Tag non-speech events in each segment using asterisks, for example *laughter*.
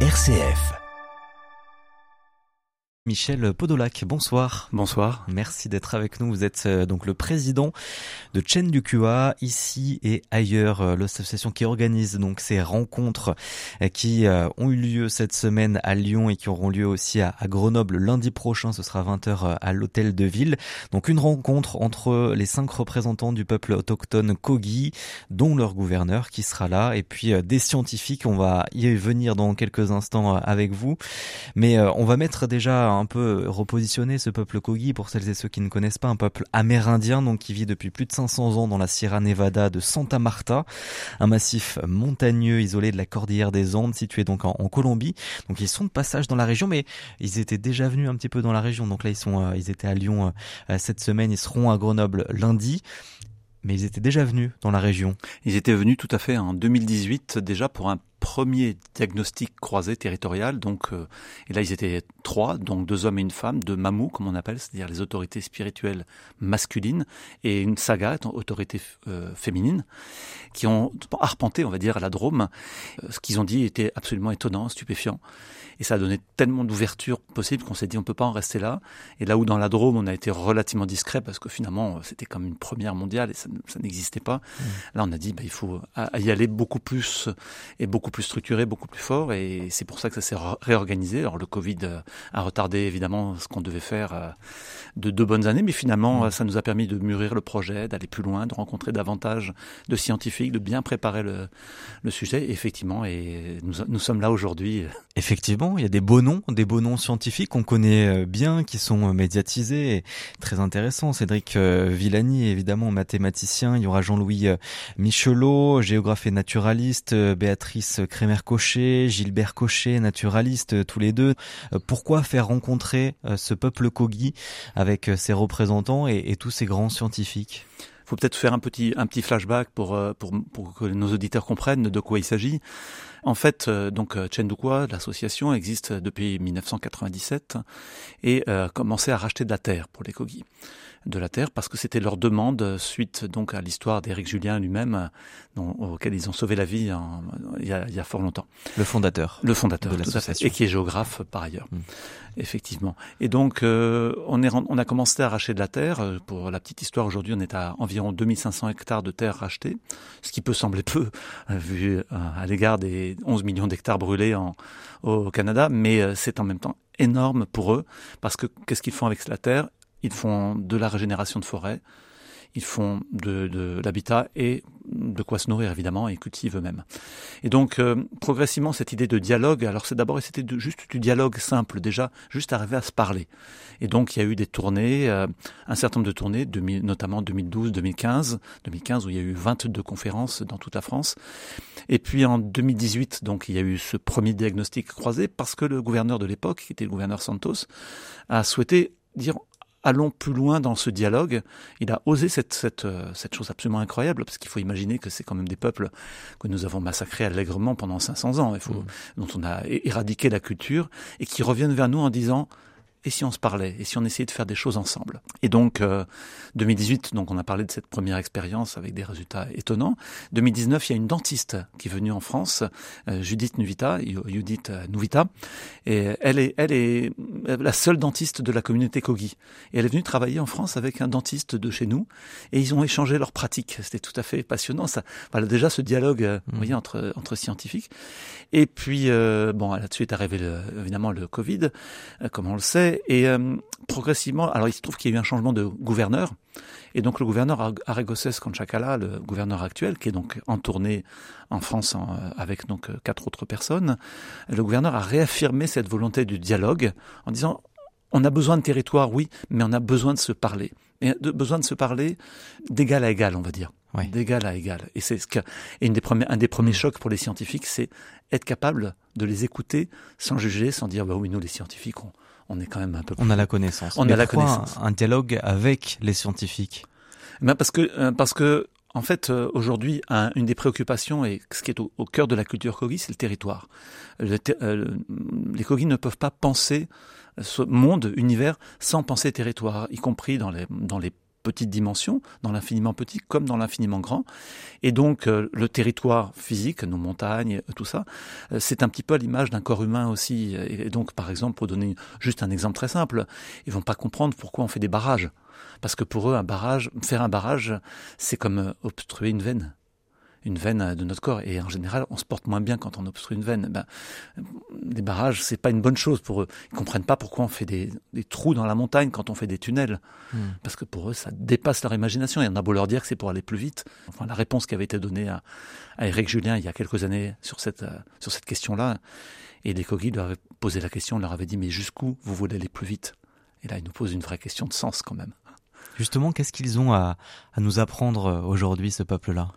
RCF. Michel Podolac, bonsoir. Bonsoir. Merci d'être avec nous. Vous êtes euh, donc le président de Chen du QA, ici et ailleurs, euh, l'association qui organise donc ces rencontres euh, qui ont eu lieu cette semaine à Lyon et qui auront lieu aussi à Grenoble lundi prochain. Ce sera 20h à l'hôtel de ville. Donc une rencontre entre les cinq représentants du peuple autochtone Kogi, dont leur gouverneur qui sera là, et puis des scientifiques. On va y venir dans quelques instants avec vous. Mais on va mettre déjà un peu repositionner ce peuple Kogi pour celles et ceux qui ne connaissent pas, un peuple amérindien donc qui vit depuis plus de 500 ans dans la Sierra Nevada de Santa Marta, un massif montagneux isolé de la cordillère des Andes situé donc en, Colombie. Donc ils sont de passage dans la région, mais ils étaient déjà venus un petit peu dans la région. Donc là ils sont, euh, ils étaient à Lyon euh, cette semaine, ils seront à Grenoble lundi mais ils étaient déjà venus dans la région. Ils étaient venus tout à fait en 2018 déjà pour un premier diagnostic croisé territorial. Donc, euh, et là, ils étaient trois, donc deux hommes et une femme, deux mamous, comme on appelle, c'est-à-dire les autorités spirituelles masculines, et une saga, autorité euh, féminine, qui ont arpenté, on va dire, la Drôme. Euh, ce qu'ils ont dit était absolument étonnant, stupéfiant. Et ça a donné tellement d'ouverture possible qu'on s'est dit on peut pas en rester là. Et là où dans la Drôme on a été relativement discret parce que finalement c'était comme une première mondiale et ça, n'existait pas. Mmh. Là on a dit bah, il faut y aller beaucoup plus et beaucoup plus structuré, beaucoup plus fort, et c'est pour ça que ça s'est réorganisé. Alors le Covid euh, a retardé évidemment ce qu'on devait faire euh, de deux bonnes années, mais finalement mmh. ça nous a permis de mûrir le projet, d'aller plus loin, de rencontrer davantage de scientifiques, de bien préparer le, le sujet. effectivement, et nous, nous sommes là aujourd'hui. Effectivement, il y a des beaux noms, des beaux noms scientifiques qu'on connaît euh, bien, qui sont médiatisés, et très intéressants. Cédric Villani, évidemment mathématicien. Il y aura Jean-Louis Michelot, géographe et naturaliste, Béatrice Crémer Cochet, Gilbert Cochet, naturaliste, euh, tous les deux. Euh, pourquoi faire rencontrer euh, ce peuple Kogi avec ses représentants et, tous ces grands scientifiques? Faut peut-être faire un petit un petit flashback pour, pour pour que nos auditeurs comprennent de quoi il s'agit. En fait, donc Chendukwa, l'association existe depuis 1997 et a commencé à racheter de la terre pour les Kogi de la Terre parce que c'était leur demande suite donc à l'histoire d'Éric Julien lui-même auquel ils ont sauvé la vie il, y a, fort longtemps. Le fondateur. Le fondateur de l'association. Et qui est géographe par ailleurs. Mm. Effectivement. Et donc euh, on, est, on a commencé à arracher de la terre. Pour la petite histoire, aujourd'hui on est à environ 2500 hectares de terre rachetée, ce qui peut sembler peu euh, vu euh, à l'égard des 11 millions d'hectares brûlés en, au Canada, mais c'est en même temps énorme pour eux parce que qu'est-ce qu'ils font avec la terre? Ils font de la régénération de forêt, ils font de, l'habitat et de quoi se nourrir évidemment et cultivent eux-mêmes. Et donc euh, progressivement cette idée de dialogue, alors c'est d'abord c'était juste du dialogue simple déjà, juste arriver à se parler. Et donc il y a eu des tournées, euh, un certain nombre de tournées, notamment 2012, 2015, 2015 où il y a eu 22 conférences dans toute la France. Et puis en 2018 donc il y a eu ce premier diagnostic croisé parce que le gouverneur de l'époque, qui était le gouverneur Santos, a souhaité dire allons plus loin dans ce dialogue. Il a osé cette, cette, euh, cette chose absolument incroyable, parce qu'il faut imaginer que c'est quand même des peuples que nous avons massacrés allègrement pendant 500 ans, il faut, mmh. dont on a éradiqué la culture, et qui reviennent vers nous en disant et si on se parlait, et si on essayait de faire des choses ensemble. Et donc, 2018, euh, donc on a parlé de cette première expérience avec des résultats étonnants. 2019, il y a une dentiste qui est venue en France, euh, Judith Nuvita, Judith euh, Nuvita, et elle est, elle est la seule dentiste de la communauté Kogi. Et elle est venue travailler en France avec un dentiste de chez nous, et ils ont échangé leurs pratiques. C'était tout à fait passionnant. Ça, voilà déjà ce dialogue, vous mmh. voyez, entre entre scientifiques. Et puis, bon, là-dessus est arrivé évidemment le Covid, comme on le sait. Et euh, progressivement, alors il se trouve qu'il y a eu un changement de gouverneur. Et donc le gouverneur Aragoses Conchacala, le gouverneur actuel, qui est donc en tournée en France euh, avec donc euh, quatre autres personnes, le gouverneur a réaffirmé cette volonté du dialogue en disant on a besoin de territoire, oui, mais on a besoin de se parler. Et de, besoin de se parler d'égal à égal, on va dire. D'égal à égal. Et c'est ce que, et une des premiers, un des premiers chocs pour les scientifiques, c'est être capable de les écouter sans juger, sans dire, bah oui, nous, les scientifiques, on, on est quand même un peu. On a la connaissance. On a la connaissance. Un, dialogue avec les scientifiques. Ben parce que euh, parce que en fait, euh, aujourd'hui, une des préoccupations et ce qui est au, cœur de la culture Kogi, c'est le territoire. Euh, les Kogi ne peuvent pas penser ce monde, univers, sans penser territoire, y compris dans les, dans les petite dimension, dans l'infiniment petit comme dans l'infiniment grand. Et donc euh, le territoire physique, nos montagnes, tout ça, euh, c'est un petit peu à l'image d'un corps humain aussi. Et donc par exemple, pour donner juste un exemple très simple, ils vont pas comprendre pourquoi on fait des barrages. Parce que pour eux, un barrage, faire un barrage, c'est comme obstruer une veine une veine de notre corps. Et en général, on se porte moins bien quand on obstrue une veine. Ben, des barrages, c'est pas une bonne chose pour eux. Ils comprennent pas pourquoi on fait des, trous dans la montagne quand on fait des tunnels. Hmm. Parce que pour eux, ça dépasse leur imagination. Y en a beau leur dire que c'est pour aller plus vite. Enfin, la réponse qui avait été donnée à, à Eric Julien il y a quelques années sur cette, euh, sur cette question-là. Et les coquilles leur avaient posé la question, leur avait dit, mais jusqu'où vous voulez aller plus vite? Et là, ils nous posent une vraie question de sens quand même. Justement, qu'est-ce qu'ils ont à, à nous apprendre euh, aujourd'hui, ce peuple-là?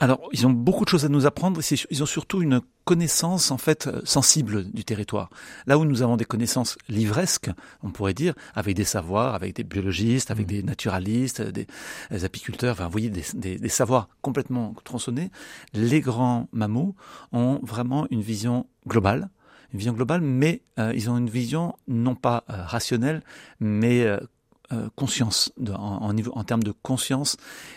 Alors, ils ont beaucoup de choses à nous apprendre. Ils ont surtout une connaissance en fait euh, sensible du territoire. Là où nous avons des connaissances livresques, on pourrait dire, avec des savoirs, avec des biologistes, avec mmh. des naturalistes, des, apiculteurs, enfin, vous voyez, des, des, des, savoirs complètement tronçonnés. Les grands mammaux ont vraiment une vision globale, une vision globale, mais euh, ils ont une vision non pas euh, rationnelle, mais euh, conscience, en, niveau, en termes de conscience.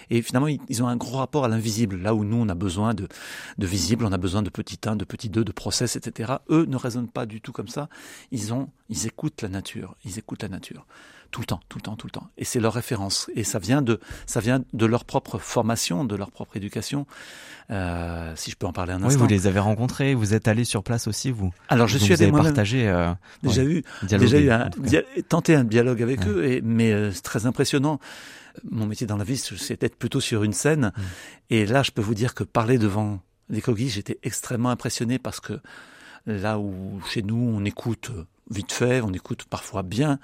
Et finalement, ils, ont un gros rapport à l'invisible. Là où nous, on a besoin de, de visible, on a besoin de petit 1, de petit 2, de process, etc. Eux ne raisonnent pas du tout comme ça. Ils ont, ils écoutent la nature. Ils écoutent la nature tout le temps, tout le temps, tout le temps. Et c'est leur référence. Et ça vient de, ça vient de leur propre formation, de leur propre éducation. Euh, si je peux en parler un instant. Oui, vous les avez rencontrés, vous êtes allé sur place aussi, vous. Alors je suis allé moi partagé, euh, déjà eu, déjà eu un, tenté un dialogue avec eux, et, mais euh, c'est très impressionnant. Mon métier dans la vie, c'est d'être plutôt sur une scène. Mm. Et là, je peux vous dire que parler devant les coquilles, j'étais extrêmement impressionné parce que là où chez nous on écoute vite fait, on écoute parfois bien,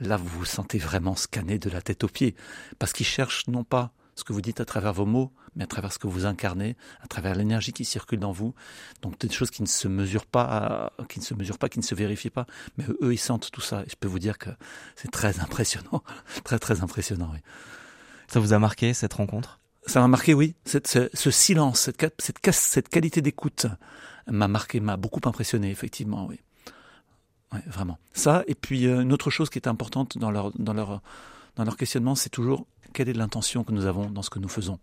là vous vous sentez vraiment scanné de la tête aux pieds, parce qu'ils cherchent non pas ce que vous dites à travers vos mots, mais à travers ce que vous incarnez, à travers l'énergie qui circule dans vous. Donc des choses qui ne se mesurent pas, qui ne se mesurent pas, qui ne se vérifient pas, mais eux ils sentent tout ça. Et je peux vous dire que c'est très impressionnant, *laughs* très très impressionnant. Oui. Ça vous a marqué cette rencontre? Ça m'a marqué, oui. Cette, ce, silence, cette, cette, cette qualité d'écoute m'a marqué, m'a beaucoup impressionné, effectivement, oui vraiment. Ça, et puis euh, une autre chose qui est importante dans leur, dans leur, dans leur questionnement, c'est toujours quelle est l'intention que nous avons dans ce que nous faisons?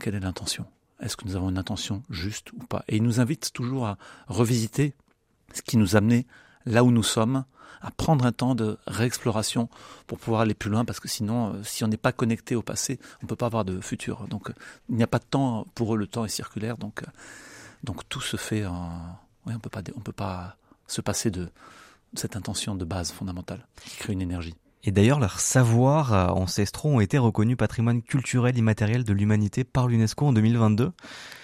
Quelle est l'intention? Est-ce que nous avons une intention juste ou pas? Et ils nous invitent toujours à revisiter ce qui nous amenait là où nous sommes, à prendre un temps de réexploration pour pouvoir aller plus loin, parce que sinon, euh, si on n'est pas connecté au passé, on ne peut pas avoir de futur. Donc, il n'y a pas de temps pour eux, le temps est circulaire, donc, euh, donc tout se fait en... Oui, on on peut pas se passer de, cette intention de base fondamentale qui crée une énergie. Et d'ailleurs, leurs savoirs euh, ancestraux ont été reconnus patrimoine culturel immatériel de l'humanité par l'UNESCO en 2022.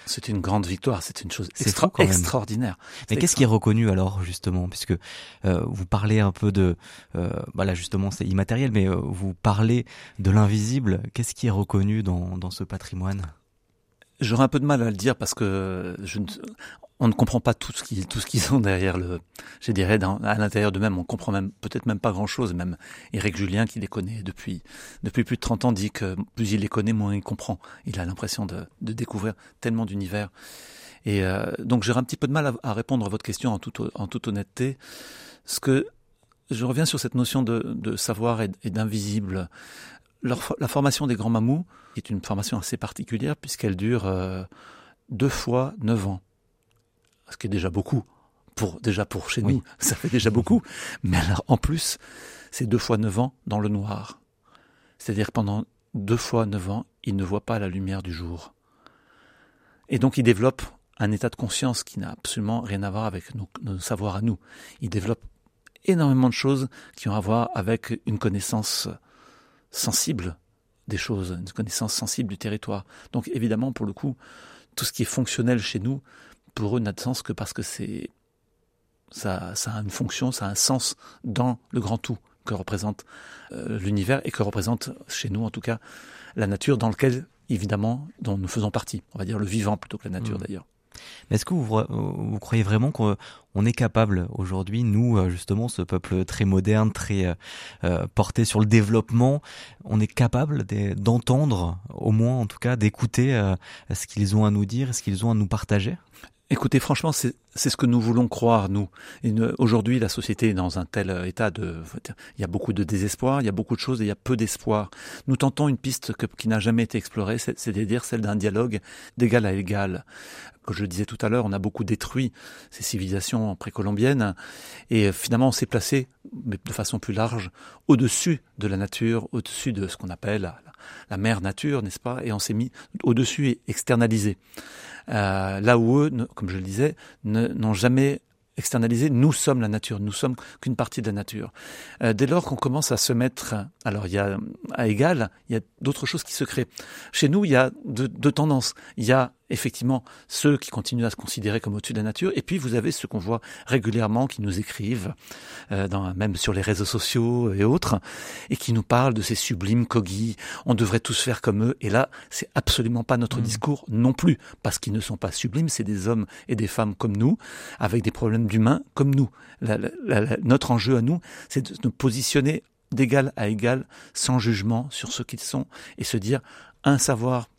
C'est une grande victoire, c'est une chose extraordinaire. Mais qu'est-ce qui est reconnu alors justement, puisque euh, vous parlez un peu de, euh, bah là justement c'est immatériel, mais euh, vous parlez de l'invisible. Qu'est-ce qui est reconnu dans, dans ce patrimoine? J'aurais un peu de mal à le dire parce que je ne, on ne comprend pas tout ce qu'ils tout ce ont derrière le je dirais à l'intérieur d'eux-mêmes. On comprend même peut-être même pas grand-chose. Même Eric Julien qui les connaît depuis depuis plus de 30 ans dit que plus il les connaît moins il comprend. Il a l'impression de, de découvrir tellement d'univers. Et euh, donc j'ai un petit peu de mal à, répondre à votre question en toute honnêteté. Ce que je reviens sur cette notion de, de savoir et, d'invisible. Leur, la formation des grands mamous est une formation assez particulière puisqu'elle dure euh, deux fois neuf ans ce qui est déjà beaucoup. Pour, déjà pour chez nous, *laughs* ça fait déjà beaucoup. Mais alors, en plus, c'est deux fois neuf ans dans le noir. C'est-à-dire pendant deux fois neuf ans, il ne voit pas la lumière du jour. Et donc, il développe un état de conscience qui n'a absolument rien à voir avec nos, nos savoirs à nous. Il développe énormément de choses qui ont à voir avec une connaissance sensible des choses, une connaissance sensible du territoire. Donc évidemment, pour le coup, tout ce qui est fonctionnel chez nous pour eux n'a de sens que parce que c'est ça, ça a une fonction, ça a un sens dans le grand tout que représente euh, l'univers et que représente chez nous en tout cas la nature dans lequel évidemment dont nous faisons partie, on va dire le vivant plutôt que la nature mmh. d'ailleurs. Est-ce que vous, vous, croyez vraiment qu'on est capable aujourd'hui, nous euh, justement, ce peuple très moderne, très euh, euh, porté sur le développement, on est capable d'entendre, au moins en tout cas, d'écouter ce qu'ils ont à nous dire, ce qu'ils ont à nous partager? Écoutez, franchement, c'est ce que nous voulons croire, nous. Aujourd'hui, la société est dans un tel état de... Il y a beaucoup de désespoir, il y a beaucoup de choses et il y a peu d'espoir. Nous tentons une piste qui n'a jamais été explorée, c'est-à-dire celle d'un dialogue d'égal à égal. Comme je disais tout à l'heure, on a beaucoup détruit ces civilisations précolombiennes et finalement on s'est placé, mais de façon plus large, au-dessus de la nature, au-dessus de ce qu'on appelle la, la mère nature, n'est-ce pas? Et on s'est mis au-dessus et externalisé. Euh, là où eux, comme je le disais, n'ont jamais externalisé, nous sommes la nature, nous sommes qu'une partie de la nature. Euh, dès lors qu'on commence à se mettre, alors il y a à égal, il y a d'autres choses qui se créent. Chez nous, il y a deux tendances. Il y a effectivement ceux qui continuent à se considérer comme au-dessus de la nature, et puis vous avez ceux qu'on voit régulièrement qui nous écrivent, euh, dans, même sur les réseaux sociaux et autres, et qui nous parlent de ces sublimes cogis, on devrait tous faire comme eux, et là, c'est absolument pas notre mmh. discours non plus, parce qu'ils ne sont pas sublimes, c'est des hommes et des femmes comme nous, avec des problèmes d'humains comme nous. notre enjeu à nous, c'est de nous positionner d'égal à égal, sans jugement sur ce qu'ils sont, et se dire un savoir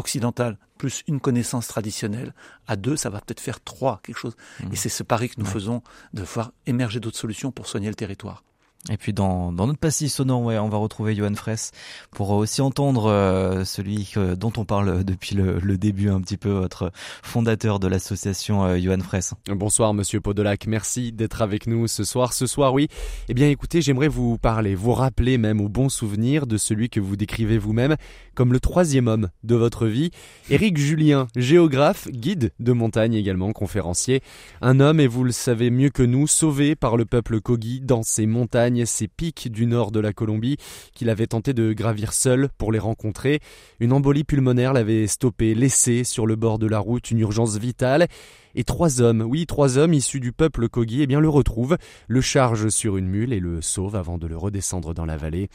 occidentale plus une connaissance traditionnelle, à deux, ça va peut-être faire trois, quelque chose. Mmh. Et c'est ce pari que nous faisons de voir émerger d'autres solutions pour soigner le territoire. Et puis dans, notre passif sonore, ouais, on va retrouver Johan Fraisse pour aussi entendre euh, celui dont on parle *laughs* depuis le, début un petit peu, votre fondateur de l'association euh, Johan Fraisse. Bonsoir Monsieur Podolac, merci d'être avec nous ce soir. Ce soir, oui. Eh bien écoutez, j'aimerais vous parler, vous rappeler même au bon souvenir de celui que vous décrivez vous-même comme le troisième homme de votre vie. Éric Julien, géographe, guide de montagne également, conférencier. Un homme, et vous le savez mieux que nous, sauvé par le peuple Kogi dans ces montagnes ces pics du nord de la Colombie qu'il avait tenté de gravir seul pour les rencontrer. Une embolie pulmonaire l'avait stoppé, laissé sur le bord de la route une urgence vitale et trois hommes, oui, trois hommes issus du peuple Kogi, eh bien, le retrouvent, le chargent sur une mule et le sauvent avant de le redescendre dans la vallée.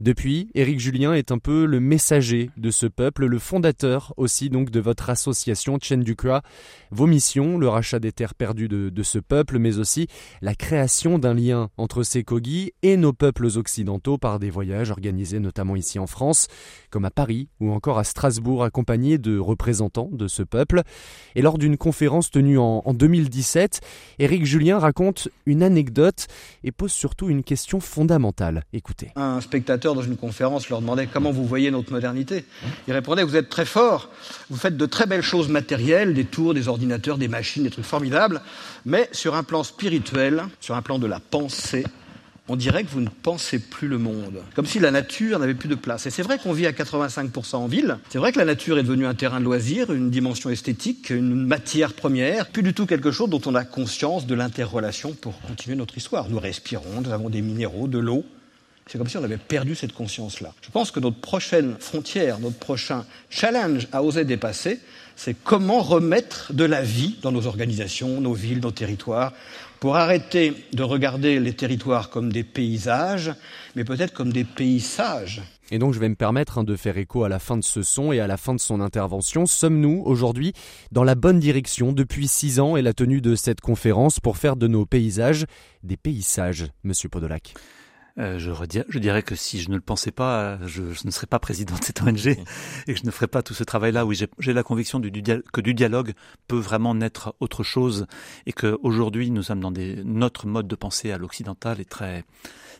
Depuis, Éric Julien est un peu le messager de ce peuple, le fondateur aussi donc de votre association Chendukra. Vos missions, le rachat des terres perdues de, de ce peuple, mais aussi la création d'un lien entre ces Kogi et nos peuples occidentaux par des voyages organisés notamment ici en France, comme à Paris ou encore à Strasbourg, accompagnés de représentants de ce peuple. Et lors d'une conférence en, 2017, Éric Julien raconte une anecdote et pose surtout une question fondamentale. Écoutez. Un spectateur dans une conférence leur demandait comment vous voyez notre modernité. Il répondait vous êtes très fort, vous faites de très belles choses matérielles, des tours, des ordinateurs, des machines, des trucs formidables, mais sur un plan spirituel, sur un plan de la pensée, on dirait que vous ne pensez plus le monde. Comme si la nature n'avait plus de place. Et c'est vrai qu'on vit à 85% en ville. C'est vrai que la nature est devenue un terrain de loisir, une dimension esthétique, une matière première, plus du tout quelque chose dont on a conscience de l'interrelation pour continuer notre histoire. Nous respirons, nous avons des minéraux, de l'eau. C'est comme si on avait perdu cette conscience-là. Je pense que notre prochaine frontière, notre prochain challenge à oser dépasser, c'est comment remettre de la vie dans nos organisations, nos villes, nos territoires, pour arrêter de regarder les territoires comme des paysages, mais peut-être comme des paysages. Et donc je vais me permettre hein, de faire écho à la fin de ce son et à la fin de son intervention. Sommes-nous aujourd'hui dans la bonne direction depuis six ans et la tenue de cette conférence pour faire de nos paysages des paysages, Monsieur Podolac euh, je, je, dirais que si je ne le pensais pas, je, ne serais pas président de cette ONG *laughs* et que je ne ferais pas tout ce travail-là. Oui, j'ai la conviction du, que du dialogue peut vraiment naître autre chose et qu'aujourd'hui nous sommes dans des, notre mode de pensée à l'occidental est très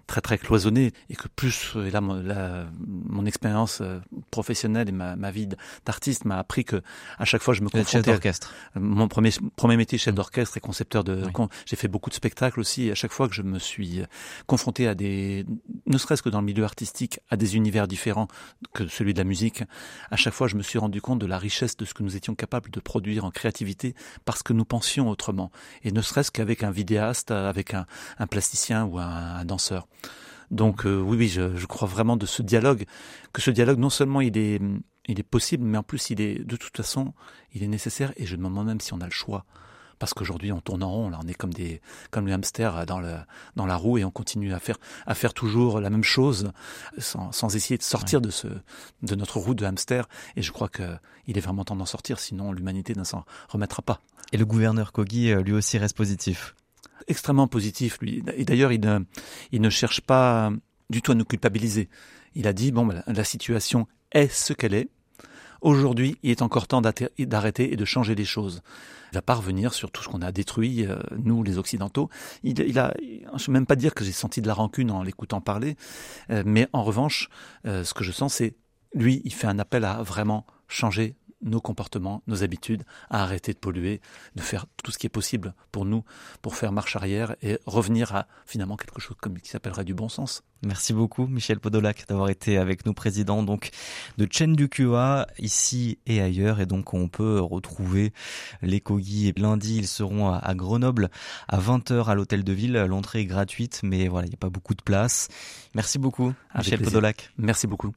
très très cloisonné et que plus et là mon, expérience euh, professionnelle et ma, ma vie d'artiste m'a appris que à chaque fois je me confrontais chef d'orchestre. Mon premier premier métier chef d'orchestre et concepteur de j'ai fait beaucoup de spectacles aussi et à chaque fois que je me suis confronté à des ne serait-ce que dans le milieu artistique à des univers différents que celui de la musique, à chaque fois je me suis rendu compte de la richesse de ce que nous étions capables de produire en créativité parce que nous pensions autrement et ne serait-ce qu'avec un vidéaste, avec un, plasticien ou un, danseur. Donc euh, oui, oui, je, crois vraiment de ce dialogue, que ce dialogue non seulement il est, il est possible, mais en plus il est de toute façon il est nécessaire et je me demande même si on a le choix. Parce qu'aujourd'hui on tourne en rond, là on est comme des comme les hamsters dans le dans la roue et on continue à faire à faire toujours la même chose sans, sans essayer de sortir de ce de notre roue de hamster. Et je crois que il est vraiment temps d'en sortir, sinon l'humanité ne s'en remettra pas. Et le gouverneur Kogi euh, lui aussi reste positif extrêmement positif, lui. Et d'ailleurs, il ne, il ne cherche pas du tout à nous culpabiliser. Il a dit, bon, ben, la situation est ce qu'elle est. Aujourd'hui, il est encore temps d'arrêter et de changer les choses. Il va pas revenir sur tout ce qu'on a détruit, euh, nous les Occidentaux. Il, il a, je ne même pas dire que j'ai senti de la rancune en l'écoutant parler, euh, mais en revanche, euh, ce que je sens, c'est lui, il fait un appel à vraiment changer nos comportements, nos habitudes, à arrêter de polluer, de faire tout ce qui est possible pour nous, pour faire marche arrière et revenir à finalement quelque chose comme qui s'appellerait du bon sens. Merci beaucoup Michel Podolac d'avoir été avec nous président donc de Chen du QA ici et ailleurs et donc on peut retrouver les Kogi lundi ils seront à Grenoble à 20h à l'hôtel de ville l'entrée est gratuite mais voilà il n'y a pas beaucoup de place. Merci beaucoup Michel Podolac. Merci beaucoup.